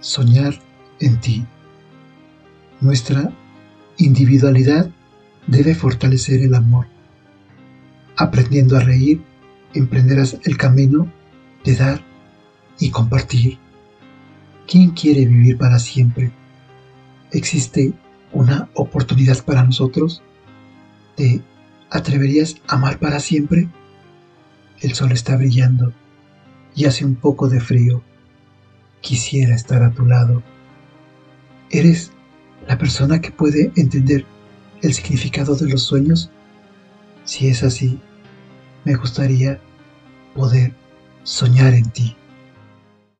soñar en ti. Nuestra individualidad debe fortalecer el amor. Aprendiendo a reír, emprenderás el camino de dar y compartir. ¿Quién quiere vivir para siempre? ¿Existe una oportunidad para nosotros? ¿Te atreverías a amar para siempre? El sol está brillando y hace un poco de frío. Quisiera estar a tu lado. ¿Eres la persona que puede entender el significado de los sueños? Si es así, me gustaría poder soñar en ti.